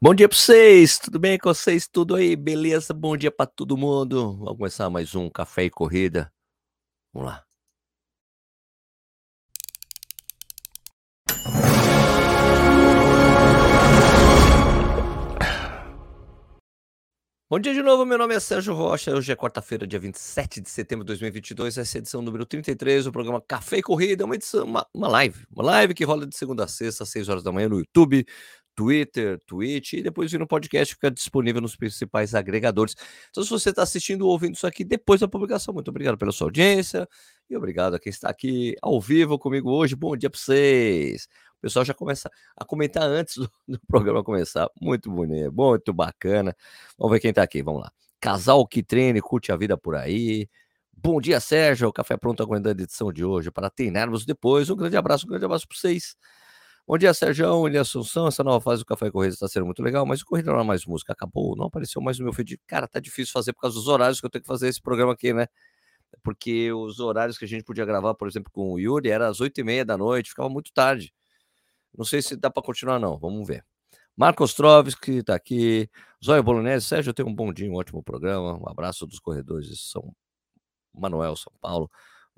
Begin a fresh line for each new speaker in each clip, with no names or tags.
Bom dia para vocês, tudo bem com vocês? Tudo aí, beleza? Bom dia para todo mundo. Vamos começar mais um Café e Corrida. Vamos lá. Bom dia de novo, meu nome é Sérgio Rocha. Hoje é quarta-feira, dia 27 de setembro de 2022. Essa é a edição número 33 do programa Café e Corrida. É uma edição, uma, uma live, uma live que rola de segunda a sexta, às 6 horas da manhã no YouTube, Twitter, Twitch e depois vir no podcast fica disponível nos principais agregadores. Então, se você está assistindo ou ouvindo isso aqui depois da publicação, muito obrigado pela sua audiência e obrigado a quem está aqui ao vivo comigo hoje. Bom dia para vocês. O pessoal já começa a comentar antes do, do programa começar. Muito bonito, muito bacana. Vamos ver quem está aqui. Vamos lá. Casal que treine, curte a vida por aí. Bom dia, Sérgio. O Café Pronto aguardando a edição de hoje para treinarmos depois. Um grande abraço, um grande abraço para vocês. Bom dia, Sérgio William Assunção. Essa nova fase do Café Corrida está sendo muito legal, mas o Corrida não é mais música. Acabou, não apareceu mais no meu feed. Cara, tá difícil fazer por causa dos horários que eu tenho que fazer esse programa aqui, né? Porque os horários que a gente podia gravar, por exemplo, com o Yuri, era às oito e meia da noite, ficava muito tarde. Não sei se dá para continuar, não. Vamos ver. Marcos Troves, que está aqui. Zóia Bolognese. Sérgio, tenho um bom dia, um ótimo programa. Um abraço dos corredores de São Manuel, São Paulo.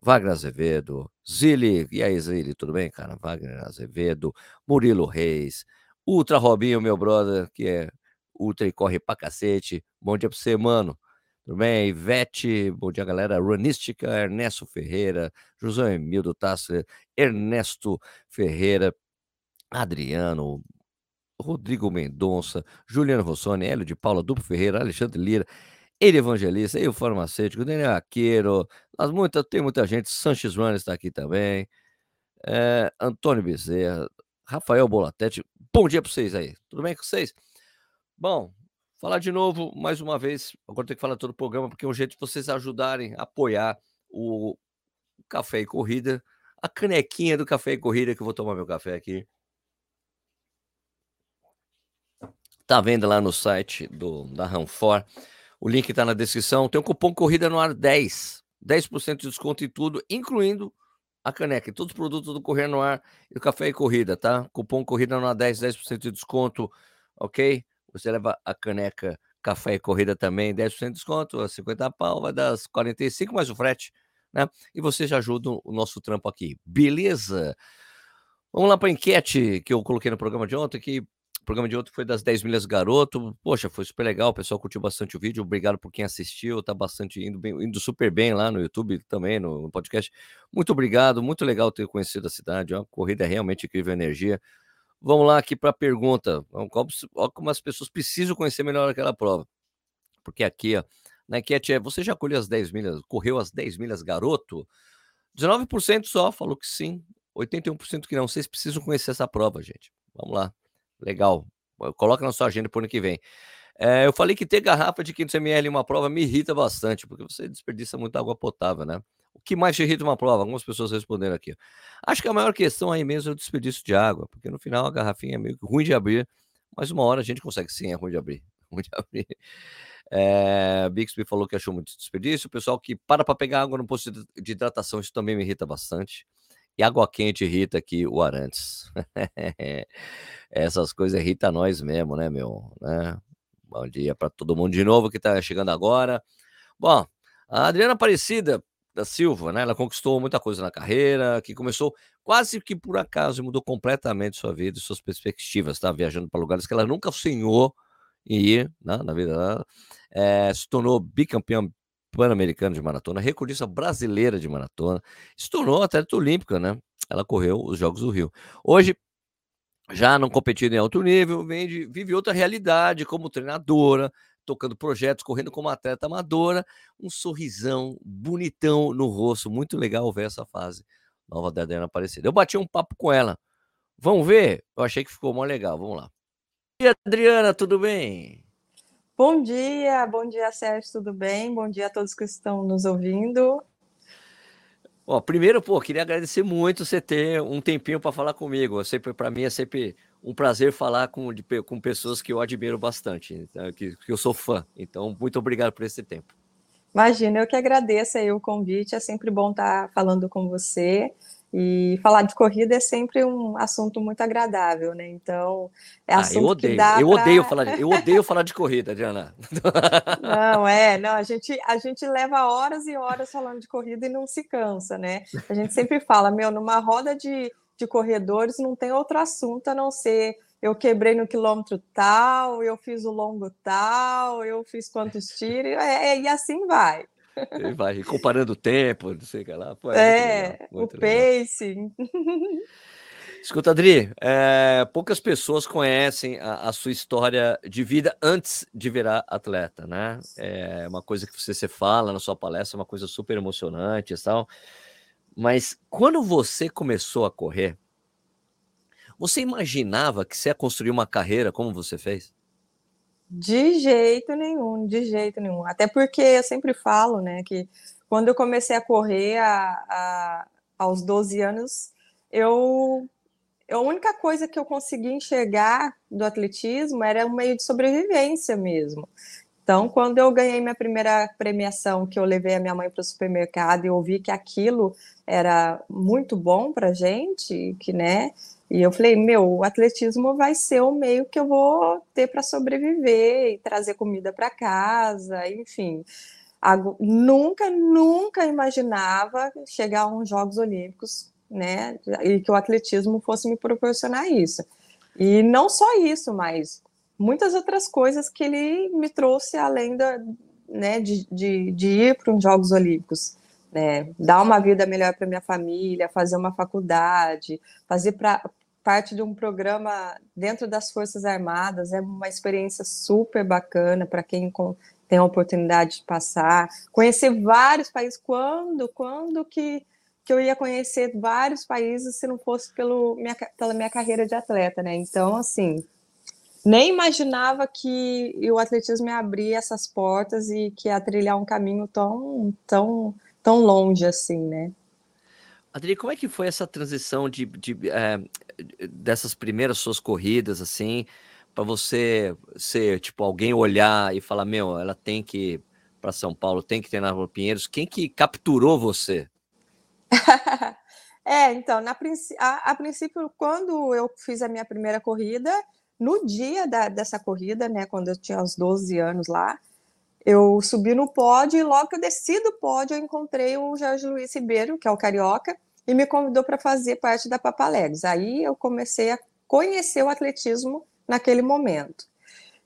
Wagner Azevedo, Zili, e aí, Zili, tudo bem, cara? Wagner Azevedo, Murilo Reis, Ultra Robinho, meu brother, que é ultra e corre pra cacete. Bom dia pra você, mano. Tudo bem? Ivete, bom dia, galera. Runística, Ernesto Ferreira, José Emildo Tasser, Ernesto Ferreira, Adriano, Rodrigo Mendonça, Juliano Rossoni, Hélio de Paula, Duplo Ferreira, Alexandre Lira, ele evangelista, ele farmacêutico, Daniel Aqueiro, mas muita, tem muita gente, Sanches Runners está aqui também, é, Antônio Bezerra, Rafael Bolatete, bom dia para vocês aí, tudo bem com vocês? Bom, falar de novo, mais uma vez, agora tem que falar todo o programa, porque é um jeito de vocês ajudarem a apoiar o Café e Corrida, a canequinha do Café e Corrida, que eu vou tomar meu café aqui. Tá vendo lá no site do, da Ranfor. O link está na descrição. Tem um cupom Corrida no Ar 10. 10% de desconto em tudo, incluindo a caneca. E todos os produtos do Correr no Ar e o Café e Corrida, tá? Cupom Corrida no Ar 10, 10% de desconto, ok? Você leva a caneca Café e Corrida também, 10% de desconto, 50 pau, vai dar 45 mais o frete, né? E você já ajuda o nosso trampo aqui, beleza? Vamos lá para a enquete que eu coloquei no programa de ontem, que o programa de ontem foi das 10 milhas garoto. Poxa, foi super legal. O pessoal curtiu bastante o vídeo. Obrigado por quem assistiu. Tá bastante indo, bem, indo super bem lá no YouTube também, no, podcast. Muito obrigado. Muito legal ter conhecido a cidade. É uma corrida realmente incrível energia. Vamos lá aqui para a pergunta. Olha como as pessoas precisam conhecer melhor aquela prova. Porque aqui, ó, na enquete é: você já colheu as 10 milhas, correu as 10 milhas garoto? 19% só falou que sim, 81% que não. Vocês precisam conhecer essa prova, gente. Vamos lá. Legal. Coloca na sua agenda para o ano que vem. É, eu falei que ter garrafa de 500ml em uma prova me irrita bastante, porque você desperdiça muita água potável, né? O que mais te irrita uma prova? Algumas pessoas responderam aqui. Acho que a maior questão aí mesmo é o desperdício de água, porque no final a garrafinha é meio ruim de abrir, mas uma hora a gente consegue sim, é ruim de abrir. Ruim de abrir. É, Bixby falou que achou muito desperdício. O pessoal que para para pegar água no posto de hidratação, isso também me irrita bastante. E água quente irrita aqui o Arantes. Essas coisas irritam nós mesmo, né, meu? Né? Bom dia para todo mundo de novo que está chegando agora. Bom, a Adriana Aparecida da Silva, né? Ela conquistou muita coisa na carreira, que começou quase que por acaso mudou completamente sua vida e suas perspectivas, tá? Viajando para lugares que ela nunca sonhou em ir né? na vida dela. É, se tornou bicampeã pan-americana de maratona, recordista brasileira de maratona, se tornou atleta olímpica, né? Ela correu os Jogos do Rio. Hoje, já não competindo em alto nível, vive outra realidade como treinadora, tocando projetos, correndo como atleta amadora, um sorrisão bonitão no rosto, muito legal ver essa fase nova da Adriana Aparecida. Eu bati um papo com ela. Vamos ver? Eu achei que ficou mó legal. Vamos lá. E Adriana, tudo bem?
Bom dia, bom dia, Sérgio, tudo bem? Bom dia a todos que estão nos ouvindo.
Ó, primeiro, pô, queria agradecer muito você ter um tempinho para falar comigo. Sempre para mim é sempre um prazer falar com, de, com pessoas que eu admiro bastante, então, que, que eu sou fã. Então, muito obrigado por esse tempo.
Imagina, eu que agradeço aí o convite. É sempre bom estar falando com você. E falar de corrida é sempre um assunto muito agradável, né? Então, é
ah, eu odeio. eu pra... odeio falar de, eu odeio falar de corrida, Diana.
Não, é, não, a gente a gente leva horas e horas falando de corrida e não se cansa, né? A gente sempre fala, meu, numa roda de, de corredores não tem outro assunto a não ser eu quebrei no quilômetro tal, eu fiz o longo tal, eu fiz quantos tiros, é, é, e assim vai.
Ele vai comparando o tempo, não sei o que lá.
Pô, é, é o pacing.
Escuta, Adri, é, poucas pessoas conhecem a, a, sua história de vida antes de virar atleta, né? É uma coisa que você, você fala na sua palestra, é uma coisa super emocionante e tal. Mas quando você começou a correr, você imaginava que você ia construir uma carreira como você fez?
De jeito nenhum, de jeito nenhum. Até porque eu sempre falo, né, que quando eu comecei a correr a, a, aos 12 anos, eu a única coisa que eu conseguia enxergar do atletismo era um meio de sobrevivência mesmo. Então, quando eu ganhei minha primeira premiação, que eu levei a minha mãe para o supermercado e eu vi que aquilo era muito bom para gente, que né, e eu falei, meu, o atletismo vai ser o meio que eu vou ter para sobreviver e trazer comida para casa, enfim. Nunca, nunca imaginava chegar a uns Jogos Olímpicos, né? E que o atletismo fosse me proporcionar isso. E não só isso, mas muitas outras coisas que ele me trouxe além da, né, de, de, de ir para os Jogos Olímpicos né, dar uma vida melhor para minha família, fazer uma faculdade, fazer parte de um programa dentro das Forças Armadas, é uma experiência super bacana para quem tem a oportunidade de passar, conhecer vários países, quando, quando que, que eu ia conhecer vários países se não fosse pelo minha, pela minha carreira de atleta, né? Então, assim, nem imaginava que o atletismo ia abrir essas portas e que ia trilhar um caminho tão, tão, tão longe assim, né?
Adri, como é que foi essa transição de, de é, dessas primeiras suas corridas, assim, para você ser, tipo, alguém olhar e falar, meu, ela tem que ir para São Paulo, tem que ter na Rua Pinheiros. Quem que capturou você?
é, então, na, a, a, princípio, quando eu fiz a minha primeira corrida, no dia da, dessa corrida, né, quando eu tinha uns 12 anos lá, eu subi no pódio e logo que eu desci do pódio, eu encontrei o Jorge Luiz Ribeiro, que é o carioca, e me convidou para fazer parte da Papalegos. Aí eu comecei a conhecer o atletismo naquele momento.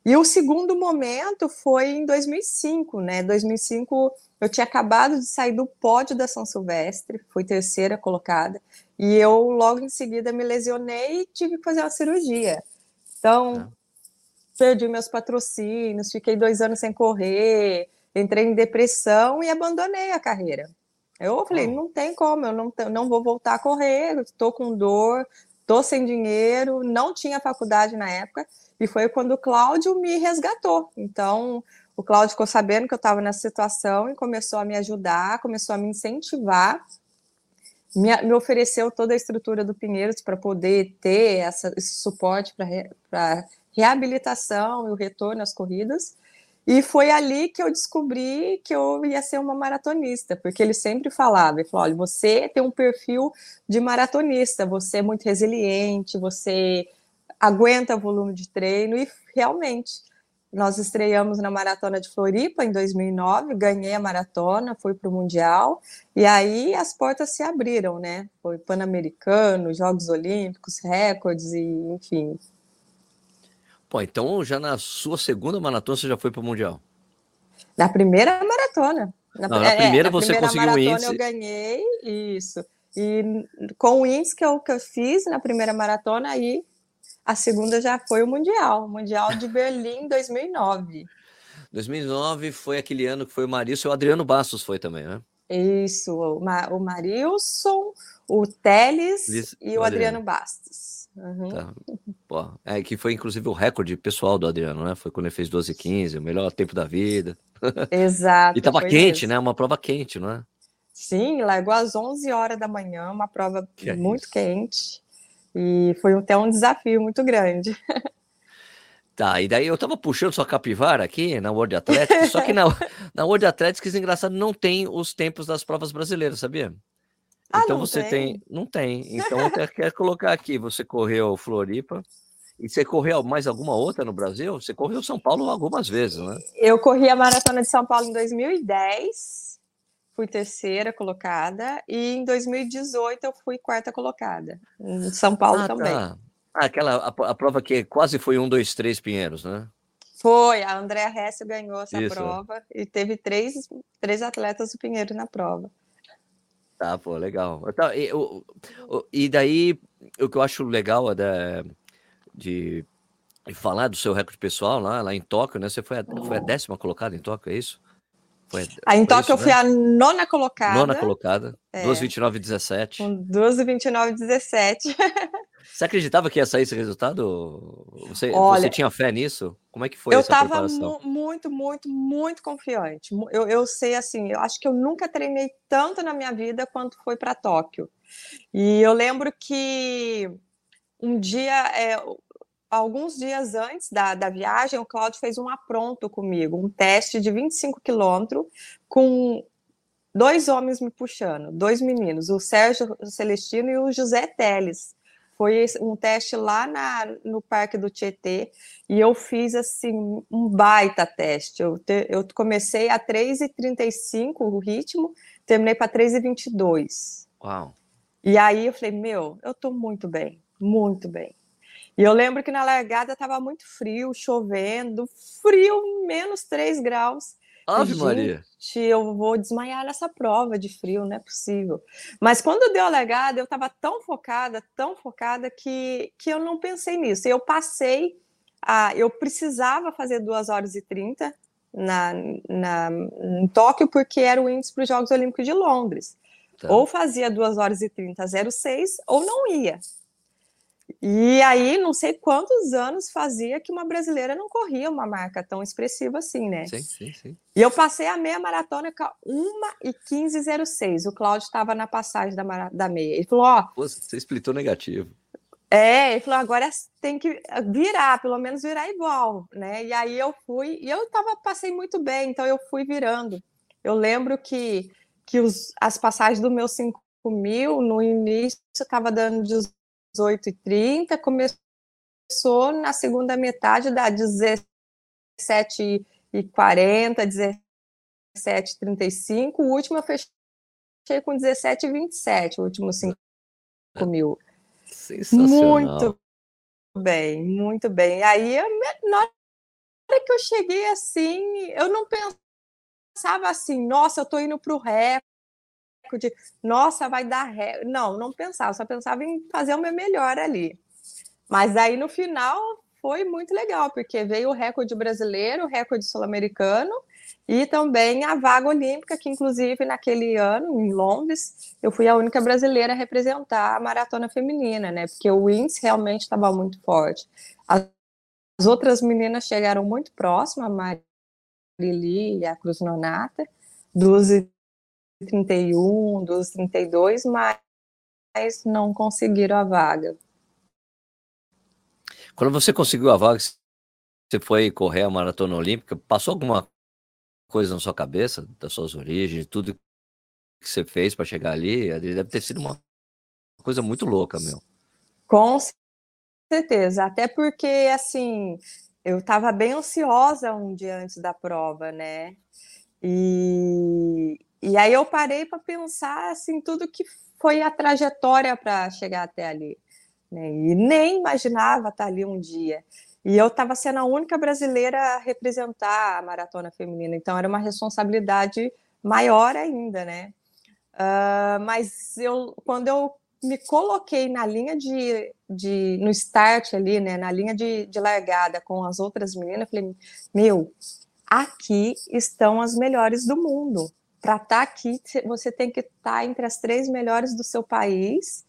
E o segundo momento foi em 2005, né? 2005 eu tinha acabado de sair do pódio da São Silvestre, fui terceira colocada, e eu logo em seguida me lesionei e tive que fazer uma cirurgia. Então, ah perdi meus patrocínios, fiquei dois anos sem correr, entrei em depressão e abandonei a carreira. Eu falei, não tem como, eu não, não vou voltar a correr, estou com dor, estou sem dinheiro, não tinha faculdade na época, e foi quando o Cláudio me resgatou. Então, o Cláudio ficou sabendo que eu estava nessa situação e começou a me ajudar, começou a me incentivar, me, me ofereceu toda a estrutura do Pinheiros para poder ter essa, esse suporte para reabilitação e o retorno às corridas. E foi ali que eu descobri que eu ia ser uma maratonista, porque ele sempre falava, ele falou, olha, você tem um perfil de maratonista, você é muito resiliente, você aguenta volume de treino, e realmente, nós estreamos na Maratona de Floripa em 2009, ganhei a maratona, fui para o Mundial, e aí as portas se abriram, né? Foi Pan-Americano, Jogos Olímpicos, recordes, e enfim,
Pô, então já na sua segunda maratona você já foi para o Mundial?
Na primeira maratona.
Na, Não, na é, primeira é, você na primeira conseguiu o índice.
eu ganhei, isso. E com o índice que eu, que eu fiz na primeira maratona, aí a segunda já foi o Mundial, o Mundial de Berlim 2009.
2009 foi aquele ano que foi o Marilson e o Adriano Bastos foi também, né?
Isso, o, Ma o Marilson, o Teles Isso, e o Adriano, Adriano Bastos. Uhum. Tá.
Pô, é que foi inclusive o recorde pessoal do Adriano, né? Foi quando ele fez 12 e 15, o melhor tempo da vida.
Exato.
e tava quente, né? Uma prova quente, não é?
Sim, largou às 11 horas da manhã, uma prova que é muito é quente. E foi até um desafio muito grande.
Tá, e daí eu tava puxando sua capivara aqui na World Athletics, só que na, na World Athletics, engraçado, não tem os tempos das provas brasileiras, sabia? Ah, então você tem. tem. Não tem. Então eu quero colocar aqui: você correu Floripa. E você correu mais alguma outra no Brasil? Você correu São Paulo algumas vezes, né?
Eu corri a Maratona de São Paulo em 2010, fui terceira colocada, e em 2018 eu fui quarta colocada, em São Paulo ah, também. Tá.
Ah, aquela a, a, prova que quase foi um, dois, três Pinheiros, né?
Foi, a Andréa Hesse ganhou essa Isso. prova e teve três, três atletas do Pinheiro na prova.
Tá, pô, legal. Tá, e, e daí, o que eu acho legal é da, de, de, falar do seu recorde pessoal lá, lá em Tóquio, né? Você foi a, foi a décima colocada em Tóquio, é isso?
Foi, ah, em Tóquio eu fui né? a nona colocada.
Nona colocada, é, 2,29,17.
Com 2,29,17.
Você acreditava que ia sair esse resultado? Você, Olha, você tinha fé nisso? Como é que foi eu essa preparação? Eu
estava muito, muito, muito confiante. Eu, eu sei, assim, eu acho que eu nunca treinei tanto na minha vida quanto foi para Tóquio. E eu lembro que um dia, é, alguns dias antes da, da viagem, o Claudio fez um apronto comigo, um teste de 25 quilômetros com dois homens me puxando, dois meninos, o Sérgio Celestino e o José Teles. Foi um teste lá na, no Parque do Tietê e eu fiz assim um baita teste. Eu, te, eu comecei a 3,35 o ritmo, terminei para 3,22.
Uau!
E aí eu falei, meu, eu estou muito bem, muito bem. E eu lembro que na largada estava muito frio, chovendo, frio, menos 3 graus.
Ave Maria.
Eu vou desmaiar nessa prova de frio, não é possível. Mas quando deu a largada, eu estava tão focada, tão focada, que, que eu não pensei nisso. Eu passei, a, eu precisava fazer 2 horas e 30 na, na, em Tóquio, porque era o índice para os Jogos Olímpicos de Londres. Tá. Ou fazia 2 horas e 30 06, ou não ia. E aí, não sei quantos anos fazia que uma brasileira não corria uma marca tão expressiva assim, né?
Sim, sim, sim.
E eu passei a meia maratona com 1 e 15,06. O Cláudio estava na passagem da, da meia. Ele falou: Ó.
Oh, você explitou negativo.
É, ele falou: agora tem que virar, pelo menos virar igual, né? E aí eu fui, e eu tava, passei muito bem, então eu fui virando. Eu lembro que, que os, as passagens do meu 5 mil, no início, estava dando 18h30, começou na segunda metade da 17h40, 17h35, o último eu fechei com 17h27, o último 5 mil.
Muito
bem, muito bem. Aí, na hora que eu cheguei assim, eu não pensava assim, nossa, eu tô indo para o recorde, de nossa, vai dar ré. Não, não pensava, só pensava em fazer o meu melhor ali. Mas aí no final foi muito legal, porque veio o recorde brasileiro, o recorde sul-americano e também a vaga olímpica, que inclusive naquele ano, em Londres, eu fui a única brasileira a representar a maratona feminina, né? Porque o índice realmente estava muito forte. As, outras meninas chegaram muito próximas, a Marili e a Cruz Nonata, duas 31, dos 32, mas não conseguiram a vaga.
Quando você conseguiu a vaga, você foi correr a maratona olímpica, passou alguma coisa na sua cabeça, das suas origens, tudo que você fez para chegar ali? Deve ter sido uma coisa muito louca, meu.
Com certeza, até porque assim, eu estava bem ansiosa um dia antes da prova, né? E, e aí eu parei para pensar assim tudo que foi a trajetória para chegar até ali, né? E nem imaginava estar ali um dia. E eu estava sendo a única brasileira a representar a maratona feminina, então era uma responsabilidade maior ainda, né? Uh, mas eu, quando eu me coloquei na linha de, de no start ali, né, na linha de, de largada com as outras meninas, eu falei, meu, aqui estão as melhores do mundo para estar tá aqui, você tem que estar tá entre as três melhores do seu país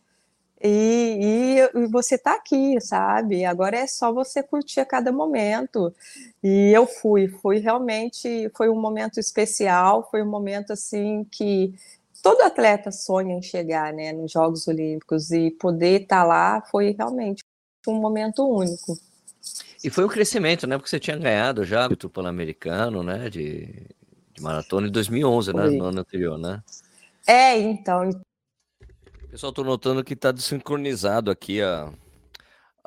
e, e, você está aqui, sabe? Agora é só você curtir a cada momento. E eu fui, fui realmente, foi um momento especial, foi um momento assim que todo atleta sonha em chegar, né, nos Jogos Olímpicos e poder estar tá lá foi realmente um momento único.
E foi um crescimento, né? Porque você tinha ganhado já o Pan-Americano, né? De, de maratona em 2011, né? No ano anterior, né?
É, então.
Pessoal, tô notando que tá desincronizado aqui a,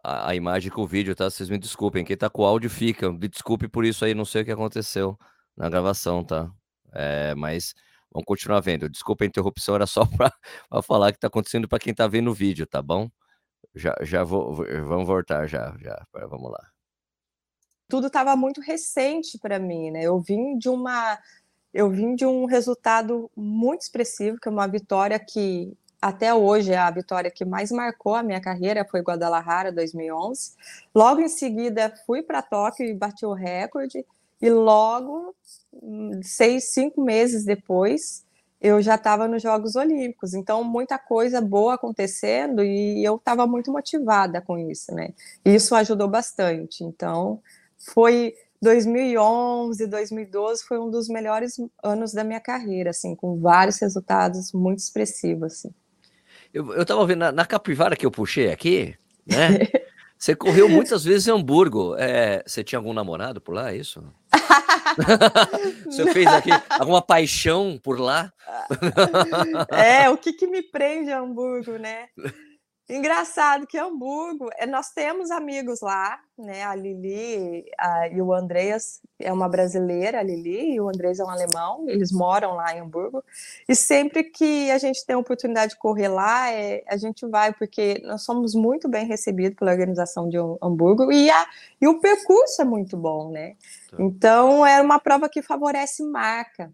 a, a, imagem com o vídeo, tá? Vocês me desculpem. Quem tá com o áudio fica. Me desculpe por isso aí, não sei o que aconteceu na gravação, tá? É, mas vamos continuar vendo. Desculpa a interrupção, era só para falar que tá acontecendo para quem tá vendo o vídeo, tá bom? Já, já vou, vamos voltar já, já. Vamos lá.
Tudo estava muito recente para mim, né? Eu vim de uma eu vim de um resultado muito expressivo, que é uma vitória que até hoje é a vitória que mais marcou a minha carreira, foi Guadalajara 2011. Logo em seguida fui para Tóquio e bati o recorde, e logo, seis, cinco meses depois, eu já estava nos Jogos Olímpicos. Então, muita coisa boa acontecendo e eu estava muito motivada com isso, né? Isso ajudou bastante. Então, foi 2011, 2012 foi um dos melhores anos da minha carreira, assim, com vários resultados muito expressivos, assim.
Eu, eu tava vendo na, na capivara que eu puxei aqui, né? Você correu muitas vezes em Hamburgo. É, você tinha algum namorado por lá, é isso? você fez aqui alguma paixão por lá?
é, o que, que me prende a Hamburgo, né? Engraçado que Hamburgo, eh, nós temos amigos lá, né? A Lili a, e o Andreas é uma brasileira, a Lili, e o Andreas é um alemão, eles moram lá em Hamburgo. E sempre que a gente tem a oportunidade de correr lá, é, a gente vai, porque nós somos muito bem recebidos pela organização de Hamburgo e, a, e o percurso é muito bom, né? Tá. Então, é uma prova que favorece marca.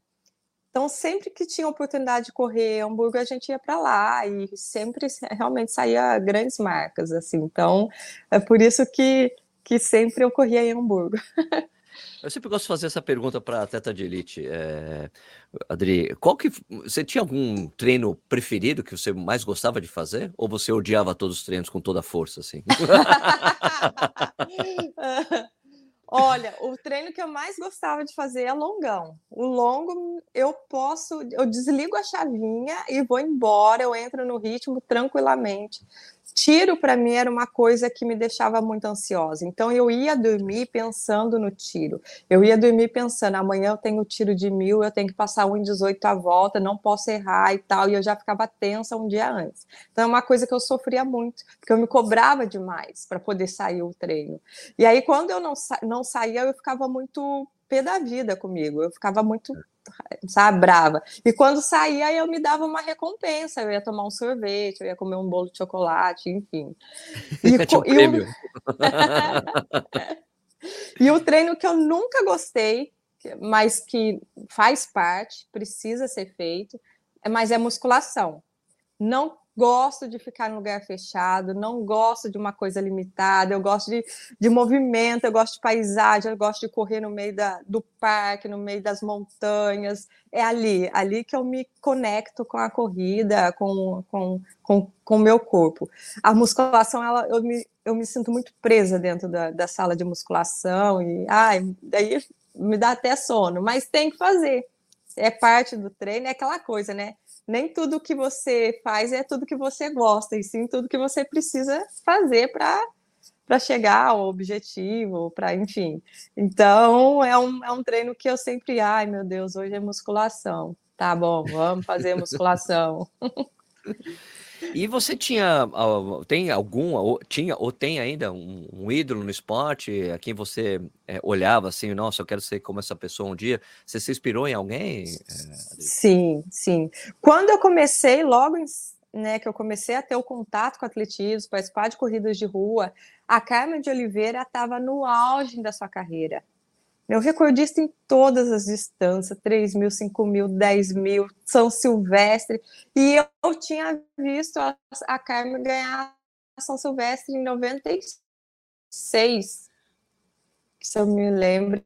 Então, sempre que tinha oportunidade de correr Hamburgo, a gente ia para lá e sempre realmente saía grandes marcas, assim. Então, é por isso que, que sempre eu corria em Hamburgo.
Eu sempre gosto de fazer essa pergunta para atleta de elite. É... Adri, qual que você tinha algum treino preferido que você mais gostava de fazer? Ou você odiava todos os treinos com toda a força, assim?
Olha, o treino que eu mais gostava de fazer é longão. O longo eu posso, eu desligo a chavinha e vou embora, eu entro no ritmo tranquilamente tiro para mim era uma coisa que me deixava muito ansiosa. Então eu ia dormir pensando no tiro. Eu ia dormir pensando, amanhã eu tenho tiro de mil, eu tenho que passar um em 18 à volta, não posso errar e tal. E eu já ficava tensa um dia antes. Então é uma coisa que eu sofria muito, porque eu me cobrava demais para poder sair o treino. E aí quando eu não, sa não saía, eu ficava muito pé da vida comigo. Eu ficava muito sabe, brava. E quando saía, eu me dava uma recompensa. Eu ia tomar um sorvete, eu ia comer um bolo de chocolate, enfim.
E, um prêmio.
e o treino que eu nunca gostei, mas que faz parte, precisa ser feito, mas é musculação. Não gosto de ficar em lugar fechado, não gosto de uma coisa limitada, eu gosto de, de movimento, eu gosto de paisagem, eu gosto de correr no meio da, do parque, no meio das montanhas. É ali, ali que eu me conecto com a corrida, com o com, com, com meu corpo. A musculação, ela, eu, me, eu me sinto muito presa dentro da, da sala de musculação, e ai, daí me dá até sono, mas tem que fazer. É parte do treino, é aquela coisa, né? Nem tudo que você faz é tudo que você gosta, e sim tudo que você precisa fazer para para chegar ao objetivo, para enfim. Então é um, é um treino que eu sempre, ai meu Deus, hoje é musculação. Tá bom, vamos fazer musculação.
E você tinha, tem algum, ou, tinha ou tem ainda um, um ídolo no esporte a quem você é, olhava assim, nossa, eu quero ser como essa pessoa um dia? Você se inspirou em alguém? É,
sim, sim. Quando eu comecei, logo né, que eu comecei a ter o contato com atletismo, participar de corridas de rua, a Carmen de Oliveira estava no auge da sua carreira. Meu recordista em todas as distâncias, 3 mil, 5 mil, 10 mil, São Silvestre. E eu tinha visto a, a Carmen ganhar São Silvestre em 96. Se eu me lembro,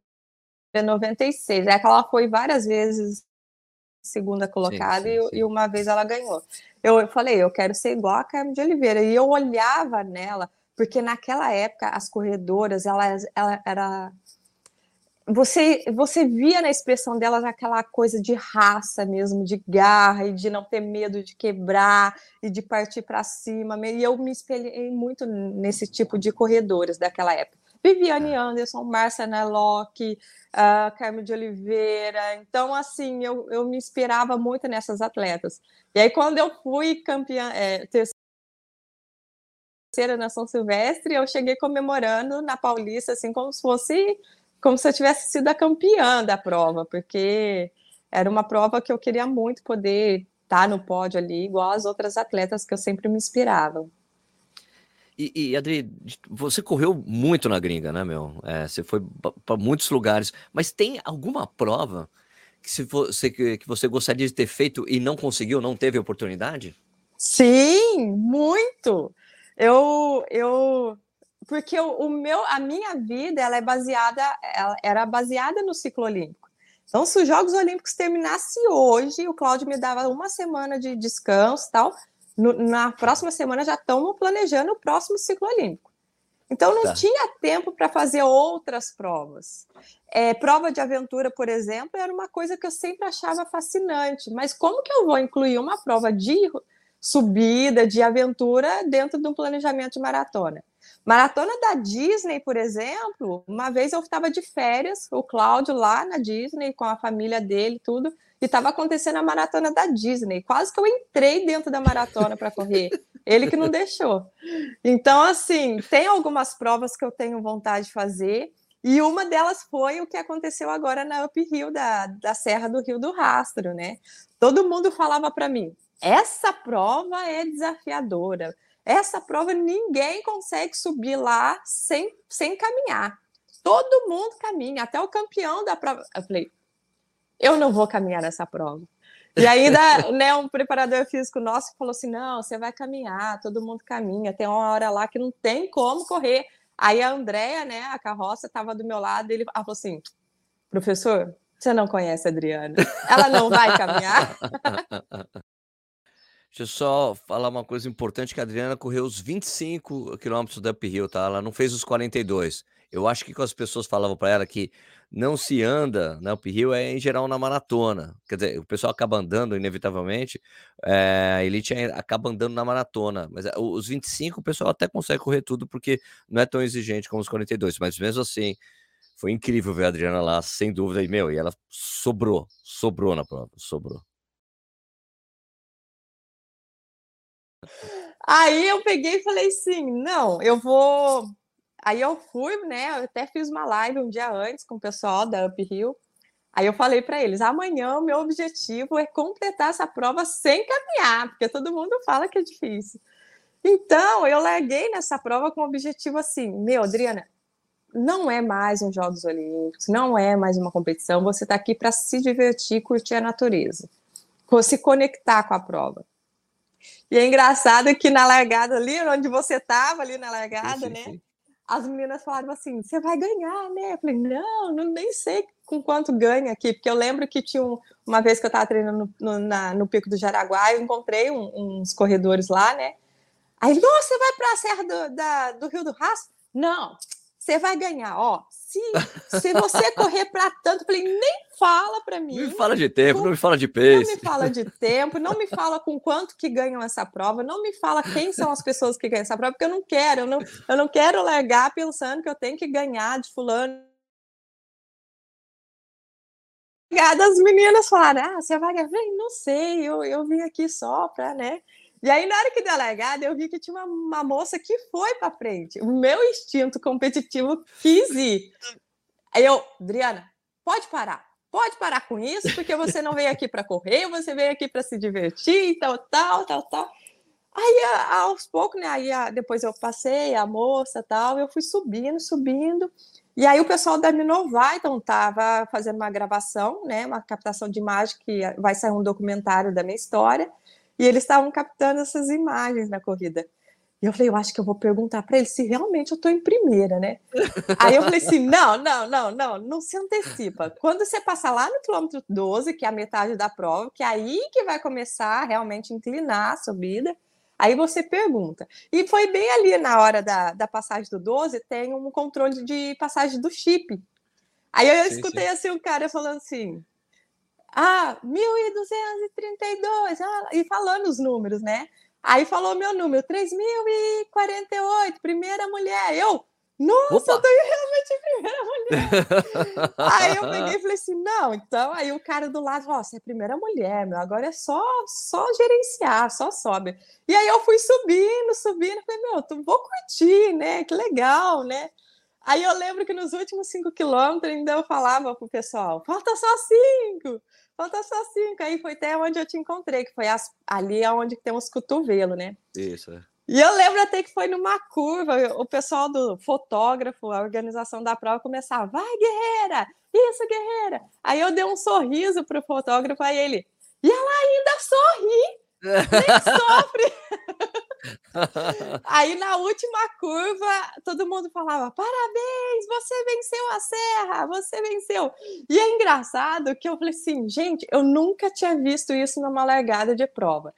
é 96. É que ela foi várias vezes segunda colocada sim, sim, sim. E, e, uma vez ela ganhou. Eu, eu falei, eu quero ser igual a Carmen de Oliveira. E eu olhava nela, porque naquela época as corredoras, ela, ela era você, você via na expressão delas aquela coisa de raça mesmo, de garra e de não ter medo de quebrar e de partir para cima. E eu me espelhei muito nesse tipo de corredores daquela época. Viviane Anderson, Márcia Neloc, uh, Carmen de Oliveira. Então, assim, eu, eu me inspirava muito nessas atletas. E aí, quando eu fui campeã, é, terceira na São Silvestre, eu cheguei comemorando na Paulista, assim, como se fosse, como se eu tivesse sido a campeã da prova, porque era uma prova que eu queria muito poder estar no pódio ali, igual as outras atletas que eu sempre me inspirava.
E, e, Adri, você correu muito na gringa, né, meu? É, você foi para muitos lugares, mas tem alguma prova que, se você, que você gostaria de ter feito e não conseguiu, não teve oportunidade?
Sim, muito. Eu, eu, porque o, o meu, a minha vida, ela é baseada, ela era baseada no ciclo olímpico. Então, se os Jogos Olímpicos terminasse hoje, o Cláudio me dava uma semana de descanso, tal no, na próxima semana já estamos planejando o próximo ciclo olímpico. Então não tá. tinha tempo para fazer outras provas. É, prova de aventura, por exemplo, era uma coisa que eu sempre achava fascinante. Mas como que eu vou incluir uma prova de subida, de aventura, dentro de um planejamento de maratona? Maratona da Disney, por exemplo, uma vez eu estava de férias, o Cláudio lá na Disney, com a família dele, tudo e estava acontecendo a maratona da Disney. Quase que eu entrei dentro da maratona para correr. Ele que não deixou. Então, assim, tem algumas provas que eu tenho vontade de fazer. E uma delas foi o que aconteceu agora na uphill da, da Serra do Rio do Rastro, né? Todo mundo falava para mim: essa prova é desafiadora. Essa prova ninguém consegue subir lá sem, sem caminhar. Todo mundo caminha, até o campeão da prova. Eu falei, eu não vou caminhar nessa prova. E ainda, né, um preparador físico nosso falou assim: não, você vai caminhar, todo mundo caminha, tem uma hora lá que não tem como correr. Aí a Andrea, né, a carroça, estava do meu lado, e ele falou assim: professor, você não conhece a Adriana, ela não vai caminhar.
Deixa eu só falar uma coisa importante, que a Adriana correu os 25 quilômetros da uphill, tá? Ela não fez os 42. Eu acho que as pessoas falavam para ela que não se anda na uphill é em geral na maratona. Quer dizer, o pessoal acaba andando inevitavelmente, é, a elite acaba andando na maratona, mas eh, os 25 o pessoal até consegue correr tudo porque não é tão exigente como os 42, mas mesmo assim foi incrível ver a Adriana lá, sem dúvida, e meu, e ela sobrou, sobrou na prova, sobrou.
Aí eu peguei e falei assim: não, eu vou Aí eu fui, né? Eu até fiz uma live um dia antes com o pessoal da Uphill. Aí eu falei para eles: amanhã o meu objetivo é completar essa prova sem caminhar, porque todo mundo fala que é difícil. Então eu larguei nessa prova com o objetivo assim: meu, Adriana, não é mais um Jogos Olímpicos, não é mais uma competição, você está aqui para se divertir, curtir a natureza, se conectar com a prova. E é engraçado que na largada ali, onde você estava ali na largada, sim, né? Sim as meninas falaram assim: você vai ganhar, né? Eu falei: não, não nem sei com quanto ganha aqui, porque eu lembro que tinha um, uma vez que eu estava treinando no, no, na, no Pico do Jaraguá, eu encontrei um, uns corredores lá, né? Aí, nossa, você vai para a Serra do, da, do Rio do Rastro? Não, você vai ganhar, ó. Se, se você correr para tanto, falei, nem fala para mim.
Não me fala de tempo, com, não me fala de pace.
Não me fala de tempo, não me fala com quanto que ganham essa prova, não me fala quem são as pessoas que ganham essa prova, porque eu não quero, eu não, eu não quero largar pensando que eu tenho que ganhar de fulano. As meninas falaram, ah, você vai ganhar? não sei, eu, eu vim aqui só para, né? E aí, na hora que deu a largada, eu vi que tinha uma, uma moça que foi para frente. O meu instinto competitivo quis ir. Aí eu, Adriana, pode parar. Pode parar com isso, porque você não veio aqui para correr, você veio aqui para se divertir e tal, tal, tal, tal. Aí, aos poucos, né? Aí, depois eu passei, a moça tal, eu fui subindo, subindo. E aí, o pessoal da Minovai, então, estava fazendo uma gravação, né? Uma captação de imagem que vai sair um documentário da minha história. E eles estavam captando essas imagens na corrida. E eu falei, eu acho que eu vou perguntar para eles se realmente eu estou em primeira, né? Aí eu falei assim: não, não, não, não, não se antecipa. Quando você passar lá no quilômetro 12, que é a metade da prova, que é aí que vai começar a realmente inclinar a subida, aí você pergunta. E foi bem ali na hora da, da passagem do 12, tem um controle de passagem do chip. Aí eu sim, escutei sim. assim o cara falando assim: ah, 1.232, ah, e falando os números, né? Aí falou meu número, 3.048, primeira mulher. Eu, Nossa, Opa. eu tô realmente a primeira mulher. aí eu peguei e falei assim: não, então aí o cara do lado, ó, você é a primeira mulher, meu, agora é só, só gerenciar, só sobe. E aí eu fui subindo, subindo, falei, meu, tu vou curtir, né? Que legal, né? Aí eu lembro que nos últimos cinco quilômetros ainda eu falava pro pessoal: falta só cinco, falta só cinco. Aí foi até onde eu te encontrei, que foi as, ali onde tem os cotovelos, né?
Isso, é.
E eu lembro até que foi numa curva, o pessoal do fotógrafo, a organização da prova começava, vai, guerreira! Isso, guerreira! Aí eu dei um sorriso pro fotógrafo, aí ele, e ela ainda sorri! Nem sofre! aí na última curva, todo mundo falava, parabéns, você venceu a serra, você venceu! E é engraçado que eu falei assim, gente, eu nunca tinha visto isso numa largada de prova.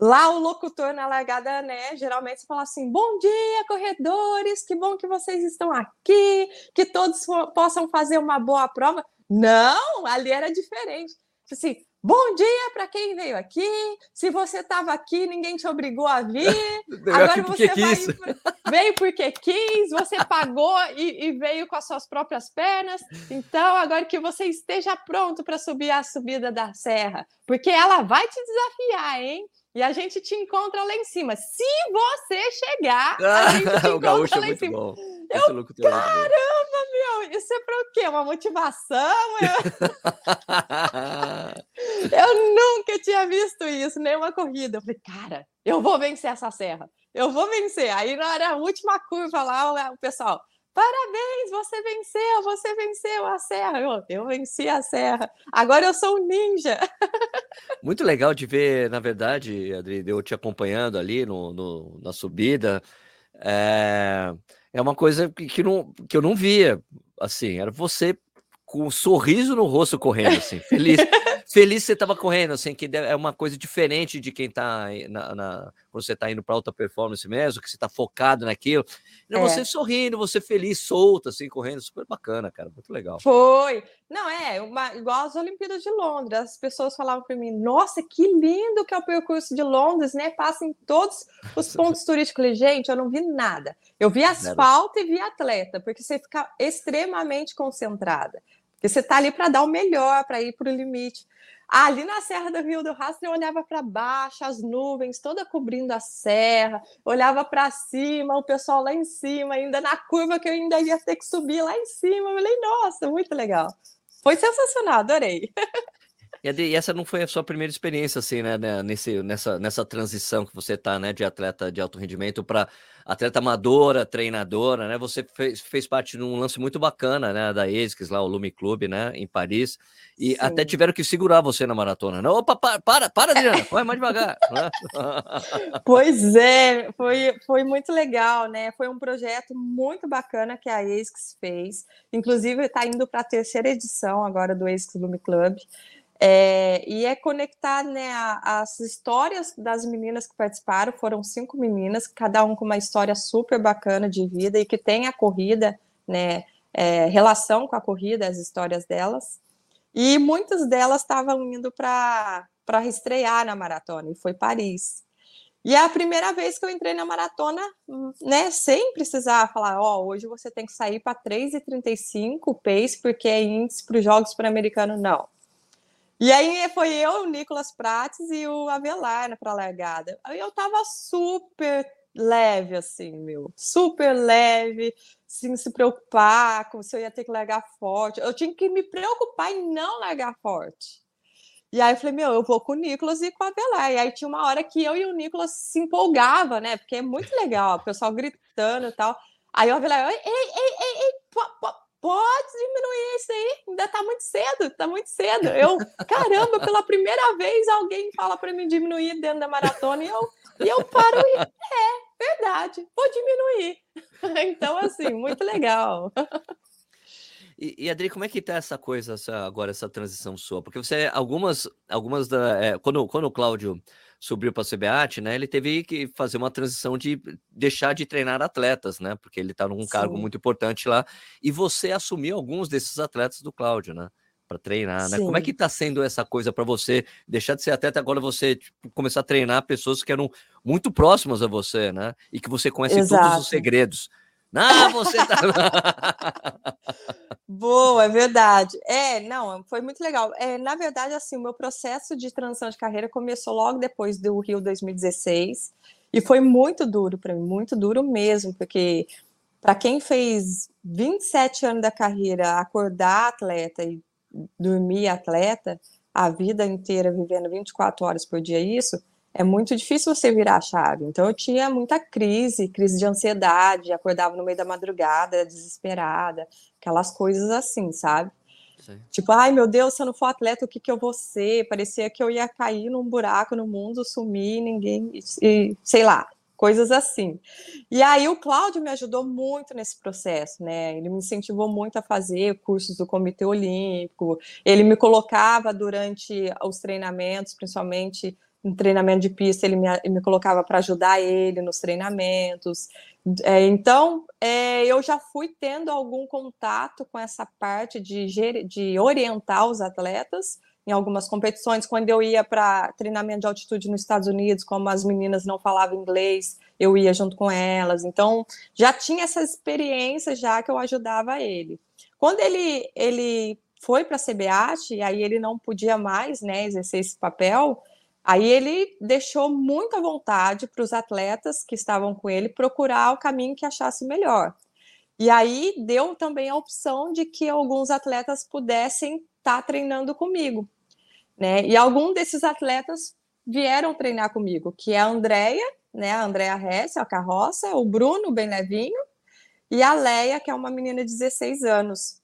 Lá o locutor na largada, né, geralmente fala assim: "Bom dia, corredores, que bom que vocês estão aqui, que todos possam fazer uma boa prova". Não, ali era diferente. Assim, Bom dia para quem veio aqui. Se você estava aqui, ninguém te obrigou a vir. Agora você veio porque quis, você pagou e, e, veio com as suas próprias pernas. Então, agora que você esteja pronto para subir a subida da serra, porque ela vai te desafiar, hein? E a gente te encontra lá em cima. Se você chegar, a gente te encontra lá em cima. Bom. Eu, caramba, meu, isso é para o quê? Uma motivação? Eu... eu nunca tinha visto isso, nenhuma corrida. Eu falei, cara, eu vou vencer essa serra. Eu vou vencer. Aí na hora, última curva lá, o pessoal, Parabéns, você venceu, você venceu a serra. Eu, eu venci a serra. Agora eu sou um ninja.
Muito legal de ver, na verdade, Adri, eu te acompanhando ali no, no na subida. É, é uma coisa que, que, não, que eu não via. Assim, era você com um sorriso no rosto correndo, assim, feliz. feliz você estava correndo, assim, que é uma coisa diferente de quem está na, na, quando você está indo para alta performance mesmo, que você está focado naquilo. Não, é. Você sorrindo, você feliz, solta, assim, correndo, super bacana, cara, muito legal.
Foi. Não, é, uma, igual as Olimpíadas de Londres, as pessoas falavam para mim, nossa, que lindo que é o percurso de Londres, né? Passa em todos os pontos turísticos. Eu falei, gente, eu não vi nada. Eu vi asfalto e vi atleta, porque você fica extremamente concentrada. Porque você está ali para dar o melhor, para ir para o limite. Ali na Serra do Rio do Rastro, eu olhava para baixo, as nuvens toda cobrindo a serra, olhava para cima, o pessoal lá em cima, ainda na curva que eu ainda ia ter que subir lá em cima. Eu falei, nossa, muito legal. Foi sensacional, adorei.
E essa não foi a sua primeira experiência, assim, né, né, nesse, nessa, nessa transição que você tá, né, de atleta de alto rendimento para atleta amadora, treinadora, né? Você fez, fez parte de um lance muito bacana, né, da ASICS, lá, o Lume Clube, né, em Paris, e Sim. até tiveram que segurar você na maratona, né? Opa, para, para, para Adriana, vai mais devagar. Né?
pois é, foi, foi muito legal, né? Foi um projeto muito bacana que a ASICS fez, inclusive está indo para a terceira edição agora do ASICS Lume Club, é, e é conectar né, a, as histórias das meninas que participaram, foram cinco meninas, cada um com uma história super bacana de vida e que tem a corrida, né, é, relação com a corrida, as histórias delas. E muitas delas estavam indo para estrear na maratona, e foi Paris. E é a primeira vez que eu entrei na maratona, né, sem precisar falar, ó, oh, hoje você tem que sair para 3,35 pace, porque é índice para os Jogos Pan-Americanos, não e aí foi eu, o Nicolas Prates e o Avelar para a largada. Aí eu tava super leve, assim, meu, super leve, sem se preocupar com se eu ia ter que largar forte. Eu tinha que me preocupar em não largar forte. E aí eu falei, meu, eu vou com o Nicolas e com a Avelar. E aí tinha uma hora que eu e o Nicolas se empolgava, né? Porque é muito legal, o pessoal gritando e tal. Aí o Avelar, ei, ei, ei, ei pode diminuir isso aí, ainda tá muito cedo, tá muito cedo. Eu, caramba, pela primeira vez alguém fala para mim diminuir dentro da maratona e eu, e eu paro e é verdade, vou diminuir. Então, assim, muito legal.
E, e Adri, como é que tá essa coisa essa, agora, essa transição sua? Porque você, algumas, algumas da. É, quando, quando o Cláudio subiu para a CBAT, né? Ele teve que fazer uma transição de deixar de treinar atletas, né? Porque ele está num Sim. cargo muito importante lá. E você assumiu alguns desses atletas do Cláudio, né? Para treinar, né? Como é que está sendo essa coisa para você deixar de ser atleta agora você tipo, começar a treinar pessoas que eram muito próximas a você, né? E que você conhece Exato. todos os segredos. Não, você tá.
Boa, é verdade. É, não, foi muito legal. É, na verdade, assim, o meu processo de transição de carreira começou logo depois do Rio 2016 e foi muito duro para mim, muito duro mesmo, porque para quem fez 27 anos da carreira, acordar atleta e dormir atleta, a vida inteira vivendo 24 horas por dia isso, é muito difícil você virar a chave. Então eu tinha muita crise, crise de ansiedade, acordava no meio da madrugada, desesperada, aquelas coisas assim, sabe? Sim. Tipo, ai meu Deus, se eu não for atleta, o que, que eu vou ser? Parecia que eu ia cair num buraco no mundo, sumir, ninguém, e, sei lá, coisas assim. E aí o Cláudio me ajudou muito nesse processo, né? Ele me incentivou muito a fazer cursos do Comitê Olímpico. Ele me colocava durante os treinamentos, principalmente em treinamento de pista, ele me, me colocava para ajudar ele nos treinamentos. É, então, é, eu já fui tendo algum contato com essa parte de, de orientar os atletas em algumas competições. Quando eu ia para treinamento de altitude nos Estados Unidos, como as meninas não falavam inglês, eu ia junto com elas. Então, já tinha essa experiência já que eu ajudava ele. Quando ele, ele foi para a CBAT, e aí ele não podia mais né, exercer esse papel, aí ele deixou muita vontade para os atletas que estavam com ele procurar o caminho que achasse melhor. E aí deu também a opção de que alguns atletas pudessem estar tá treinando comigo. Né? E algum desses atletas vieram treinar comigo, que é a Andrea, né? A Andrea Hess, a carroça, o Bruno bem levinho, e a Leia, que é uma menina de 16 anos.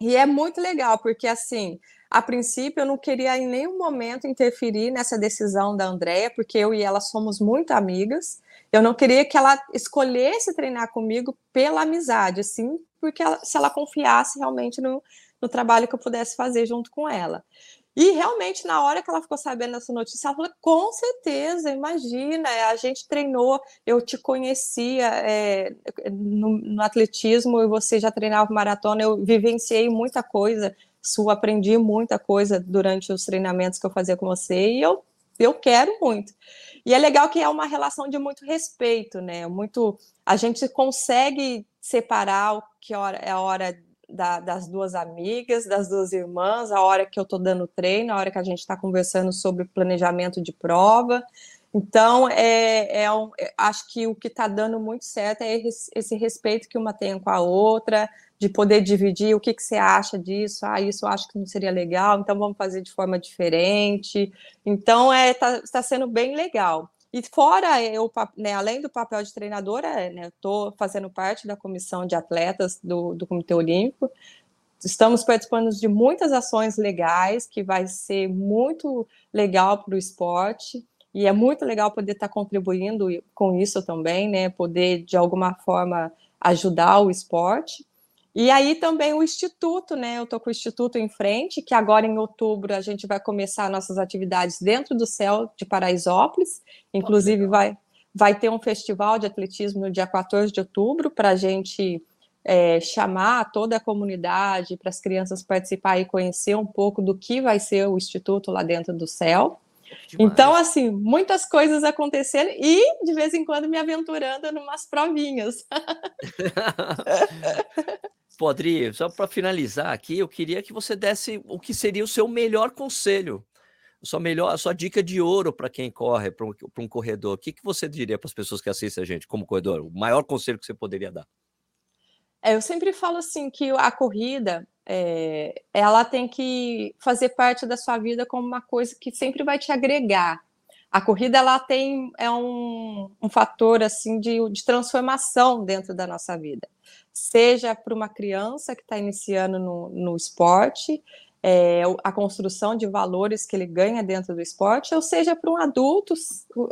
E é muito legal, porque assim, a princípio eu não queria em nenhum momento interferir nessa decisão da Andrea, porque eu e ela somos muito amigas. Eu não queria que ela escolhesse treinar comigo pela amizade, sim, porque ela, se ela confiasse realmente no, no trabalho que eu pudesse fazer junto com ela. E realmente, na hora que ela ficou sabendo dessa notícia, ela falou: com certeza, imagina, a gente treinou, eu te conhecia é, no, no, atletismo e você já treinava maratona, eu vivenciei muita coisa, sua, aprendi muita coisa durante os treinamentos que eu fazia com você e eu, eu quero muito. E é legal que é uma relação de muito respeito, né? Muito, a gente consegue separar o que é a hora da, das duas amigas, das duas irmãs, a hora que eu estou dando treino, a hora que a gente está conversando sobre planejamento de prova. Então, é, é é, acho que o que está dando muito certo é esse, respeito que uma tem com a outra, de poder dividir o que, que você acha disso, ah, isso eu acho que não seria legal, então vamos fazer de forma diferente. Então, está é, tá, tá sendo bem legal. E fora eu, né, além do papel de treinadora, né, estou fazendo parte da comissão de atletas do, do Comitê Olímpico. Estamos participando de muitas ações legais, que vai ser muito legal para o esporte. E é muito legal poder estar tá contribuindo com isso também, né? Poder, de alguma forma, ajudar o esporte. E aí também o Instituto, né? Eu estou com o Instituto em frente, que agora em outubro a gente vai começar nossas atividades dentro do céu de Paraisópolis. Inclusive, vai, vai ter um festival de atletismo no dia 14 de outubro para a gente é, chamar toda a comunidade, para as crianças participar e conhecer um pouco do que vai ser o Instituto lá dentro do céu. Demais. Então, assim, muitas coisas acontecendo e de vez em quando me aventurando em umas provinhas.
Podri, só para finalizar aqui, eu queria que você desse o que seria o seu melhor conselho, a sua melhor, a sua dica de ouro para quem corre, para um, um, corredor. O que, que você diria para as pessoas que assistem a gente como corredor? O maior conselho que você poderia dar?
É, eu sempre falo assim que a corrida é, ela tem que fazer parte da sua vida como uma coisa que sempre vai te agregar. A corrida ela tem é um, um fator assim de, de transformação dentro da nossa vida seja para uma criança que está iniciando no, no esporte, é, a construção de valores que ele ganha dentro do esporte, ou seja para um adulto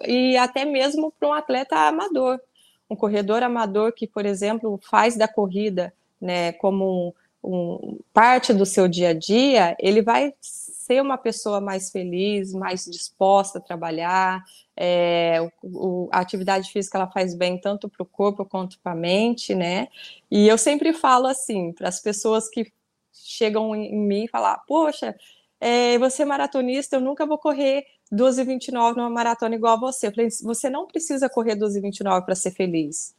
e até mesmo para um atleta amador. Um corredor amador que, por exemplo, faz da corrida né, como um, parte do seu dia a dia, ele vai ser uma pessoa mais feliz, mais disposta a trabalhar. É, o, a atividade física ela faz bem tanto para o corpo quanto para a mente, né? E eu sempre falo assim para as pessoas que chegam em, em mim e falar, poxa, é, você é maratonista, eu nunca vou correr 12,29 numa maratona igual a você. Eu falei, você não precisa correr 12,29 para ser feliz.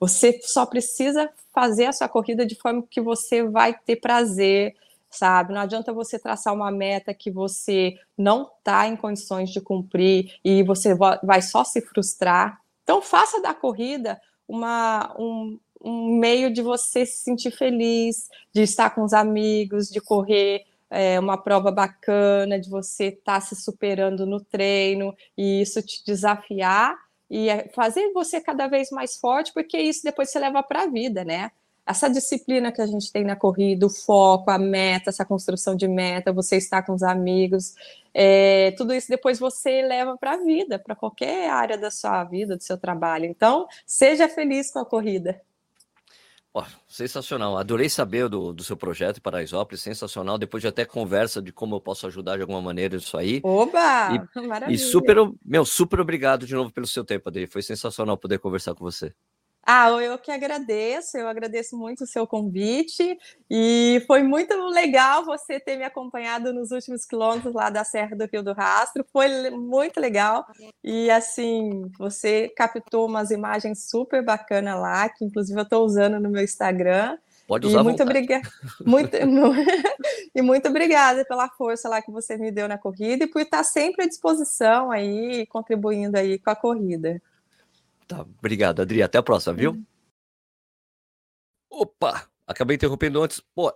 Você só precisa fazer a sua corrida de forma que você vai ter prazer, sabe? Não adianta você traçar uma meta que você não está em condições de cumprir e você vai só se frustrar. Então, faça da corrida uma, um, um meio de você se sentir feliz, de estar com os amigos, de correr é, uma prova bacana, de você estar tá se superando no treino e isso te desafiar e é fazer você cada vez mais forte, porque isso depois você leva para a vida, né? essa disciplina que a gente tem na corrida, o foco, a meta, essa construção de meta, você estar com os amigos, é, tudo isso depois você leva para a vida, para qualquer área da sua vida, do seu trabalho. Então, seja feliz com a corrida.
Oh, sensacional, adorei saber do, do seu projeto Paraisópolis, sensacional. Depois de até conversa de como eu posso ajudar de alguma maneira isso aí.
Oba!
E, maravilha! E super, meu, super obrigado de novo pelo seu tempo, Adri. Foi sensacional poder conversar com você.
Ah, eu que agradeço, eu agradeço muito o seu convite e foi muito legal você ter me acompanhado nos últimos quilômetros lá da Serra do Rio do Rastro, foi muito legal e assim, você captou umas imagens super bacanas lá, que inclusive eu estou usando no meu Instagram.
Pode usar
e muito obrigada muito, e muito obrigada pela força lá que você me deu na corrida e por estar sempre à disposição aí, contribuindo aí com a corrida.
Tá, obrigado, Adri. Até a próxima, viu? Uhum. Opa! Acabei interrompendo antes. Pô,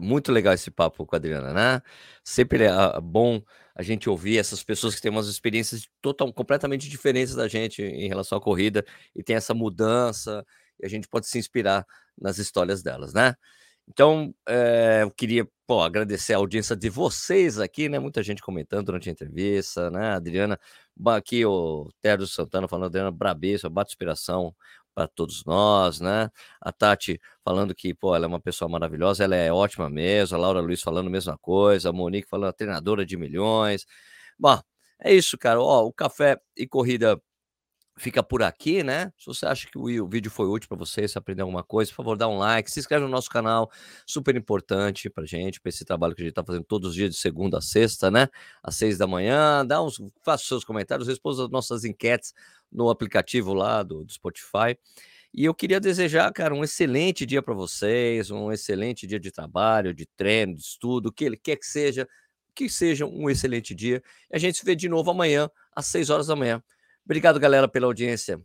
muito legal esse papo com a Adriana, né? Sempre é ah, bom a gente ouvir essas pessoas que têm umas experiências total, completamente diferentes da gente em relação à corrida e tem essa mudança e a gente pode se inspirar nas histórias delas, né? Então, é, eu queria pô, agradecer a audiência de vocês aqui, né? Muita gente comentando durante a entrevista, né? Adriana, aqui o Tércio Santana falando, Adriana Brabíssima, bate inspiração para todos nós, né? A Tati falando que, pô, ela é uma pessoa maravilhosa, ela é ótima mesmo, a Laura Luiz falando a mesma coisa, a Monique falando treinadora de milhões. Bom, é isso, cara. Ó, o café e corrida fica por aqui, né? Se você acha que o vídeo foi útil para você, se aprendeu alguma coisa, por favor, dá um like, se inscreve no nosso canal, super importante pra gente, para esse trabalho que a gente tá fazendo todos os dias de segunda a sexta, né? Às seis da manhã, dá uns, faça seus comentários, responda as nossas enquetes no aplicativo lá do, do Spotify. E eu queria desejar, cara, um excelente dia para vocês, um excelente dia de trabalho, de treino, de estudo, o que ele quer que seja, que seja um excelente dia. E a gente se vê de novo amanhã, às seis horas da manhã. Obrigado, galera, pela audiência.